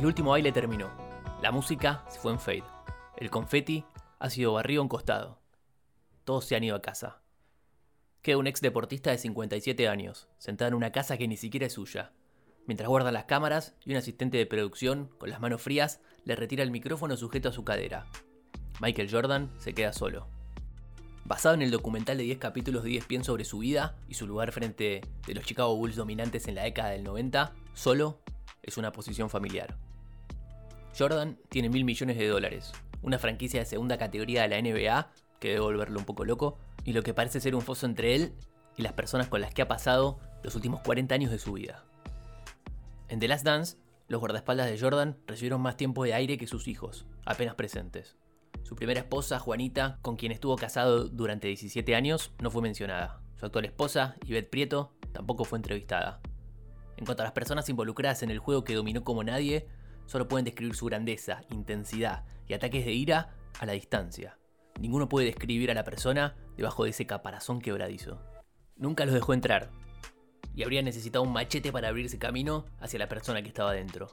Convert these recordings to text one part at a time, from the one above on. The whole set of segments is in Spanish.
El último baile terminó. La música se fue en fade. El confeti ha sido barrido a un costado. Todos se han ido a casa. Queda un ex deportista de 57 años, sentado en una casa que ni siquiera es suya. Mientras guarda las cámaras y un asistente de producción, con las manos frías, le retira el micrófono sujeto a su cadera. Michael Jordan se queda solo. Basado en el documental de 10 capítulos de ESPN sobre su vida y su lugar frente de los Chicago Bulls dominantes en la década del 90, solo es una posición familiar. Jordan tiene mil millones de dólares, una franquicia de segunda categoría de la NBA, que debe volverlo un poco loco, y lo que parece ser un foso entre él y las personas con las que ha pasado los últimos 40 años de su vida. En The Last Dance, los guardaespaldas de Jordan recibieron más tiempo de aire que sus hijos, apenas presentes. Su primera esposa, Juanita, con quien estuvo casado durante 17 años, no fue mencionada. Su actual esposa, Yvette Prieto, tampoco fue entrevistada. En cuanto a las personas involucradas en el juego que dominó como nadie, solo pueden describir su grandeza, intensidad y ataques de ira a la distancia. Ninguno puede describir a la persona debajo de ese caparazón quebradizo. Nunca los dejó entrar, y habría necesitado un machete para abrirse camino hacia la persona que estaba dentro.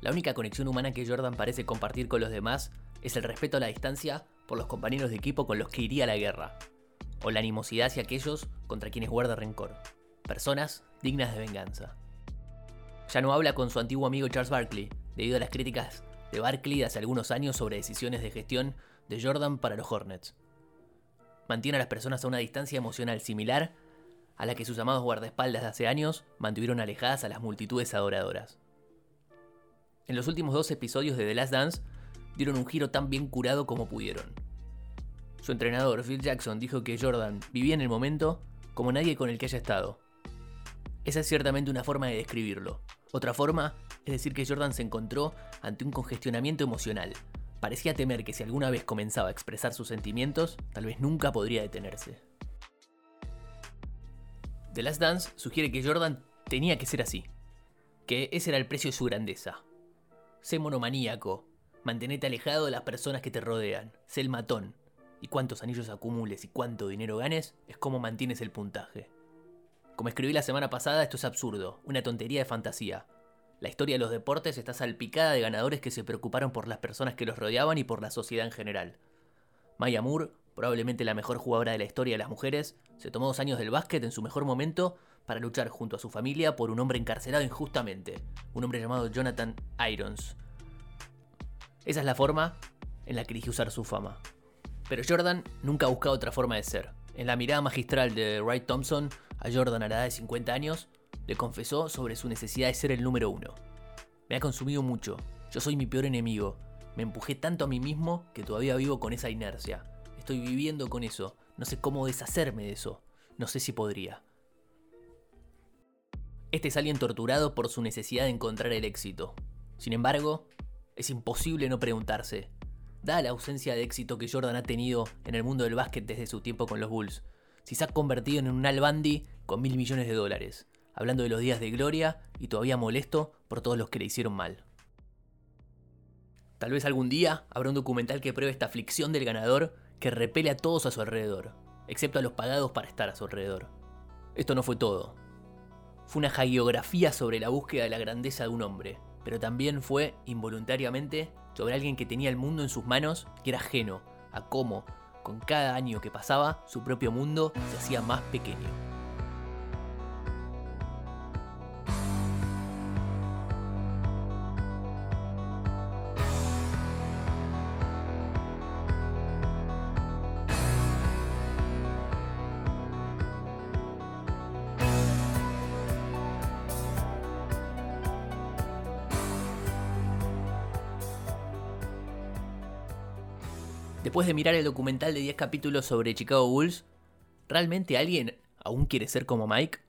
La única conexión humana que Jordan parece compartir con los demás es el respeto a la distancia por los compañeros de equipo con los que iría a la guerra, o la animosidad hacia aquellos contra quienes guarda rencor, personas dignas de venganza. Ya no habla con su antiguo amigo Charles Barkley, debido a las críticas de Barkley hace algunos años sobre decisiones de gestión de Jordan para los Hornets. Mantiene a las personas a una distancia emocional similar a la que sus amados guardaespaldas de hace años mantuvieron alejadas a las multitudes adoradoras. En los últimos dos episodios de The Last Dance dieron un giro tan bien curado como pudieron. Su entrenador, Phil Jackson, dijo que Jordan vivía en el momento como nadie con el que haya estado. Esa es ciertamente una forma de describirlo. Otra forma es decir que Jordan se encontró ante un congestionamiento emocional. Parecía temer que si alguna vez comenzaba a expresar sus sentimientos, tal vez nunca podría detenerse. The Last Dance sugiere que Jordan tenía que ser así, que ese era el precio de su grandeza. Sé monomaníaco, mantenete alejado de las personas que te rodean, sé el matón, y cuántos anillos acumules y cuánto dinero ganes es como mantienes el puntaje. Como escribí la semana pasada, esto es absurdo, una tontería de fantasía, la historia de los deportes está salpicada de ganadores que se preocuparon por las personas que los rodeaban y por la sociedad en general. Maya Moore, probablemente la mejor jugadora de la historia de las mujeres, se tomó dos años del básquet en su mejor momento para luchar junto a su familia por un hombre encarcelado injustamente, un hombre llamado Jonathan Irons. Esa es la forma en la que eligió usar su fama. Pero Jordan nunca ha buscado otra forma de ser. En la mirada magistral de Wright Thompson, a Jordan a la edad de 50 años, le confesó sobre su necesidad de ser el número uno. Me ha consumido mucho, yo soy mi peor enemigo, me empujé tanto a mí mismo que todavía vivo con esa inercia. Estoy viviendo con eso, no sé cómo deshacerme de eso, no sé si podría. Este es alguien torturado por su necesidad de encontrar el éxito. Sin embargo, es imposible no preguntarse, dada la ausencia de éxito que Jordan ha tenido en el mundo del básquet desde su tiempo con los Bulls, si se ha convertido en un Al Bundy con mil millones de dólares hablando de los días de gloria y todavía molesto por todos los que le hicieron mal. Tal vez algún día habrá un documental que pruebe esta aflicción del ganador que repele a todos a su alrededor, excepto a los pagados para estar a su alrededor. Esto no fue todo. Fue una hagiografía sobre la búsqueda de la grandeza de un hombre, pero también fue, involuntariamente, sobre alguien que tenía el mundo en sus manos y era ajeno a cómo, con cada año que pasaba, su propio mundo se hacía más pequeño. Después de mirar el documental de 10 capítulos sobre Chicago Bulls, ¿realmente alguien aún quiere ser como Mike?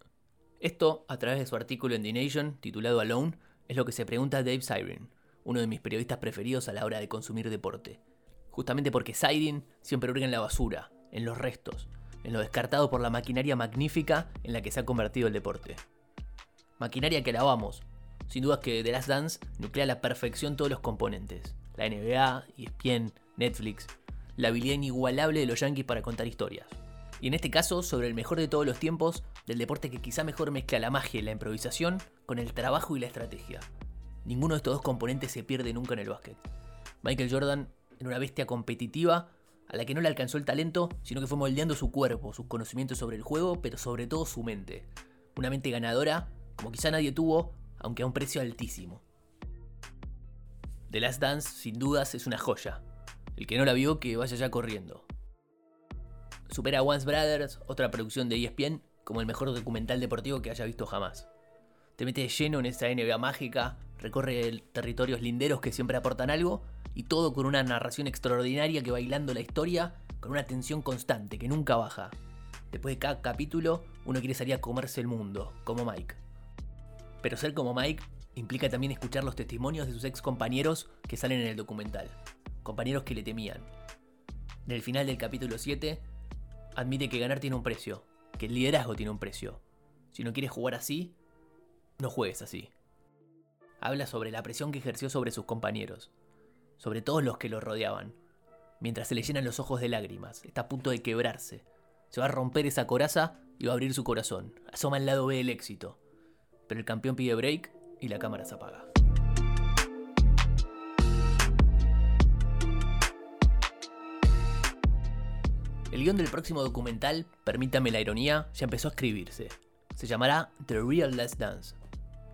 Esto, a través de su artículo en The Nation, titulado Alone, es lo que se pregunta Dave Siren, uno de mis periodistas preferidos a la hora de consumir deporte. Justamente porque Siren siempre hurga en la basura, en los restos, en lo descartado por la maquinaria magnífica en la que se ha convertido el deporte. Maquinaria que alabamos. Sin duda que The Last Dance nuclea a la perfección todos los componentes. La NBA, ESPN, Netflix, la habilidad inigualable de los Yankees para contar historias. Y en este caso, sobre el mejor de todos los tiempos, del deporte que quizá mejor mezcla la magia y la improvisación con el trabajo y la estrategia. Ninguno de estos dos componentes se pierde nunca en el básquet. Michael Jordan era una bestia competitiva a la que no le alcanzó el talento, sino que fue moldeando su cuerpo, sus conocimientos sobre el juego, pero sobre todo su mente. Una mente ganadora, como quizá nadie tuvo, aunque a un precio altísimo. The Last Dance, sin dudas, es una joya. El que no la vio, que vaya ya corriendo supera a Once Brothers, otra producción de ESPN, como el mejor documental deportivo que haya visto jamás. Te mete lleno en esa NBA mágica, recorre territorios linderos que siempre aportan algo, y todo con una narración extraordinaria que va hilando la historia con una tensión constante que nunca baja. Después de cada capítulo, uno quiere salir a comerse el mundo, como Mike. Pero ser como Mike implica también escuchar los testimonios de sus ex compañeros que salen en el documental, compañeros que le temían. En el final del capítulo 7, admite que ganar tiene un precio, que el liderazgo tiene un precio. Si no quieres jugar así, no juegues así. Habla sobre la presión que ejerció sobre sus compañeros, sobre todos los que lo rodeaban, mientras se le llenan los ojos de lágrimas, está a punto de quebrarse. Se va a romper esa coraza y va a abrir su corazón. Asoma al lado B del éxito. Pero el campeón pide break y la cámara se apaga. El guion del próximo documental, permítame la ironía, ya empezó a escribirse. Se llamará The Real Last Dance.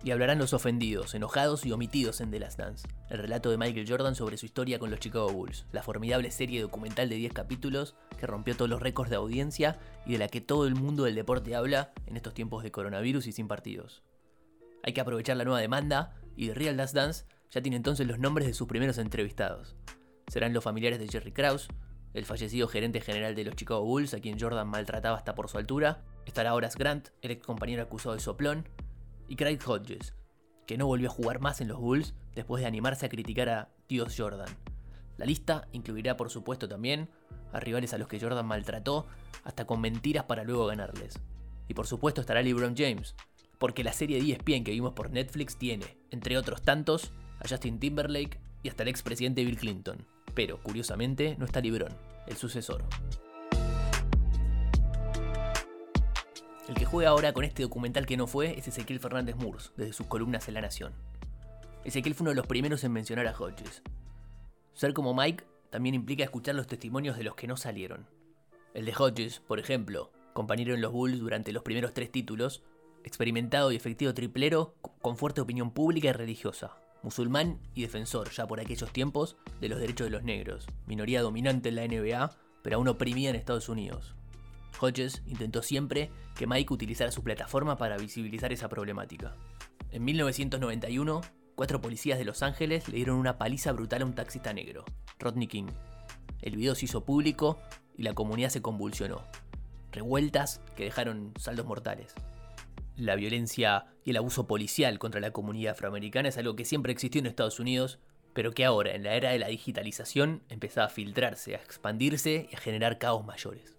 Y hablarán los ofendidos, enojados y omitidos en The Last Dance, el relato de Michael Jordan sobre su historia con los Chicago Bulls, la formidable serie documental de 10 capítulos que rompió todos los récords de audiencia y de la que todo el mundo del deporte habla en estos tiempos de coronavirus y sin partidos. Hay que aprovechar la nueva demanda y The Real Last Dance ya tiene entonces los nombres de sus primeros entrevistados. Serán los familiares de Jerry Krause, el fallecido gerente general de los Chicago Bulls, a quien Jordan maltrataba hasta por su altura, estará Horace Grant, el ex compañero acusado de soplón, y Craig Hodges, que no volvió a jugar más en los Bulls después de animarse a criticar a Dios Jordan. La lista incluirá por supuesto también a rivales a los que Jordan maltrató, hasta con mentiras para luego ganarles. Y por supuesto estará LeBron James, porque la serie de ESPN que vimos por Netflix tiene, entre otros tantos, a Justin Timberlake y hasta el expresidente Bill Clinton. Pero, curiosamente, no está Librón, el sucesor. El que juega ahora con este documental que no fue es Ezequiel Fernández Murs, desde sus columnas en La Nación. Ezequiel fue uno de los primeros en mencionar a Hodges. Ser como Mike también implica escuchar los testimonios de los que no salieron. El de Hodges, por ejemplo, compañero en los Bulls durante los primeros tres títulos, experimentado y efectivo triplero con fuerte opinión pública y religiosa, musulmán y defensor ya por aquellos tiempos de los derechos de los negros, minoría dominante en la NBA, pero aún oprimida en Estados Unidos. Hodges intentó siempre que Mike utilizara su plataforma para visibilizar esa problemática. En 1991, cuatro policías de Los Ángeles le dieron una paliza brutal a un taxista negro, Rodney King. El video se hizo público y la comunidad se convulsionó. Revueltas que dejaron saldos mortales la violencia y el abuso policial contra la comunidad afroamericana es algo que siempre existió en Estados Unidos, pero que ahora, en la era de la digitalización, empezaba a filtrarse, a expandirse y a generar caos mayores.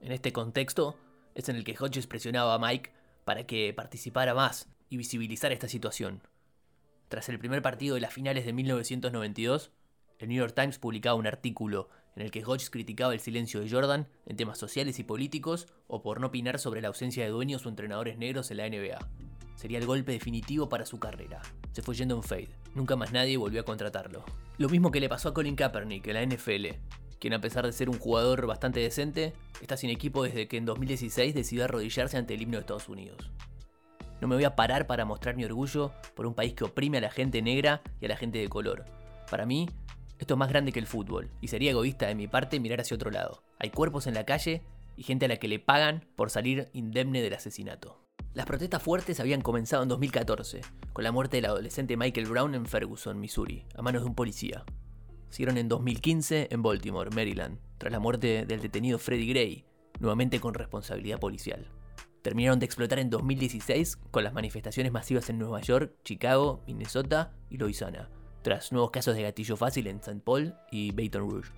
En este contexto es en el que Hodges presionaba a Mike para que participara más y visibilizara esta situación. Tras el primer partido de las finales de 1992, el New York Times publicaba un artículo en el que Hodges criticaba el silencio de Jordan en temas sociales y políticos o por no opinar sobre la ausencia de dueños o entrenadores negros en la NBA. Sería el golpe definitivo para su carrera. Se fue yendo en fade. Nunca más nadie volvió a contratarlo. Lo mismo que le pasó a Colin Kaepernick en la NFL, quien a pesar de ser un jugador bastante decente, está sin equipo desde que en 2016 decidió arrodillarse ante el himno de Estados Unidos. No me voy a parar para mostrar mi orgullo por un país que oprime a la gente negra y a la gente de color. Para mí, esto es más grande que el fútbol, y sería egoísta de mi parte mirar hacia otro lado. Hay cuerpos en la calle y gente a la que le pagan por salir indemne del asesinato. Las protestas fuertes habían comenzado en 2014, con la muerte del adolescente Michael Brown en Ferguson, Missouri, a manos de un policía. Siguieron en 2015 en Baltimore, Maryland, tras la muerte del detenido Freddie Gray, nuevamente con responsabilidad policial. Terminaron de explotar en 2016 con las manifestaciones masivas en Nueva York, Chicago, Minnesota y Louisiana, tras nuevos casos de gatillo fácil en St. Paul y Baton Rouge.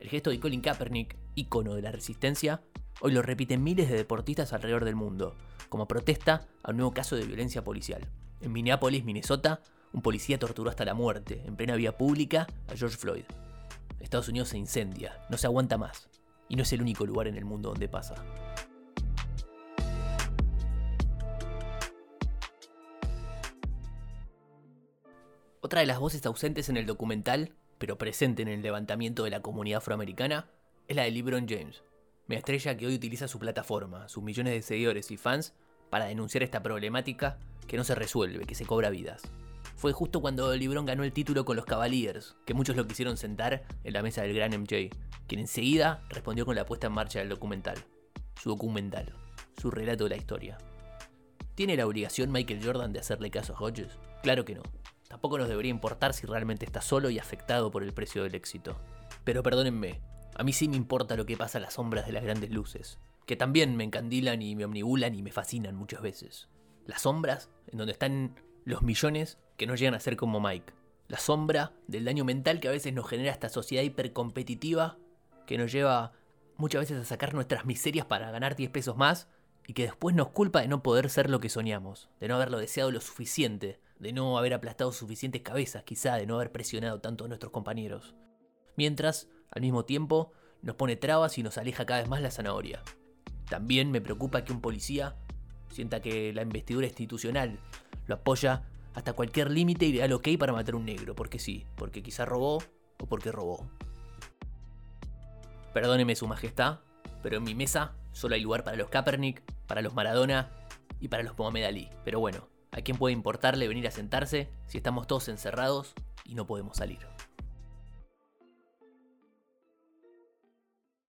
El gesto de Colin Kaepernick, ícono de la resistencia, hoy lo repiten miles de deportistas alrededor del mundo, como protesta a un nuevo caso de violencia policial. En Minneapolis, Minnesota, un policía torturó hasta la muerte, en plena vía pública, a George Floyd. Estados Unidos se incendia, no se aguanta más. Y no es el único lugar en el mundo donde pasa. Otra de las voces ausentes en el documental, pero presente en el levantamiento de la comunidad afroamericana, es la de LeBron James, una estrella que hoy utiliza su plataforma, sus millones de seguidores y fans, para denunciar esta problemática que no se resuelve, que se cobra vidas. Fue justo cuando LeBron ganó el título con los Cavaliers, que muchos lo quisieron sentar en la mesa del gran MJ, quien enseguida respondió con la puesta en marcha del documental. Su documental, su relato de la historia. ¿Tiene la obligación Michael Jordan de hacerle caso a Hodges? Claro que no. Tampoco nos debería importar si realmente está solo y afectado por el precio del éxito. Pero perdónenme, a mí sí me importa lo que pasa a las sombras de las grandes luces, que también me encandilan y me omnibulan y me fascinan muchas veces. Las sombras, en donde están los millones que no llegan a ser como Mike. La sombra del daño mental que a veces nos genera esta sociedad hipercompetitiva que nos lleva muchas veces a sacar nuestras miserias para ganar 10 pesos más y que después nos culpa de no poder ser lo que soñamos, de no haberlo deseado lo suficiente, de no haber aplastado suficientes cabezas, quizá de no haber presionado tanto a nuestros compañeros. Mientras, al mismo tiempo, nos pone trabas y nos aleja cada vez más la zanahoria. También me preocupa que un policía sienta que la investidura institucional lo apoya hasta cualquier límite y le da el ok para matar a un negro, porque sí, porque quizá robó o porque robó. Perdóneme su majestad, pero en mi mesa solo hay lugar para los Kaepernick, para los Maradona y para los Mohamed Ali. Pero bueno, ¿A quién puede importarle venir a sentarse si estamos todos encerrados y no podemos salir?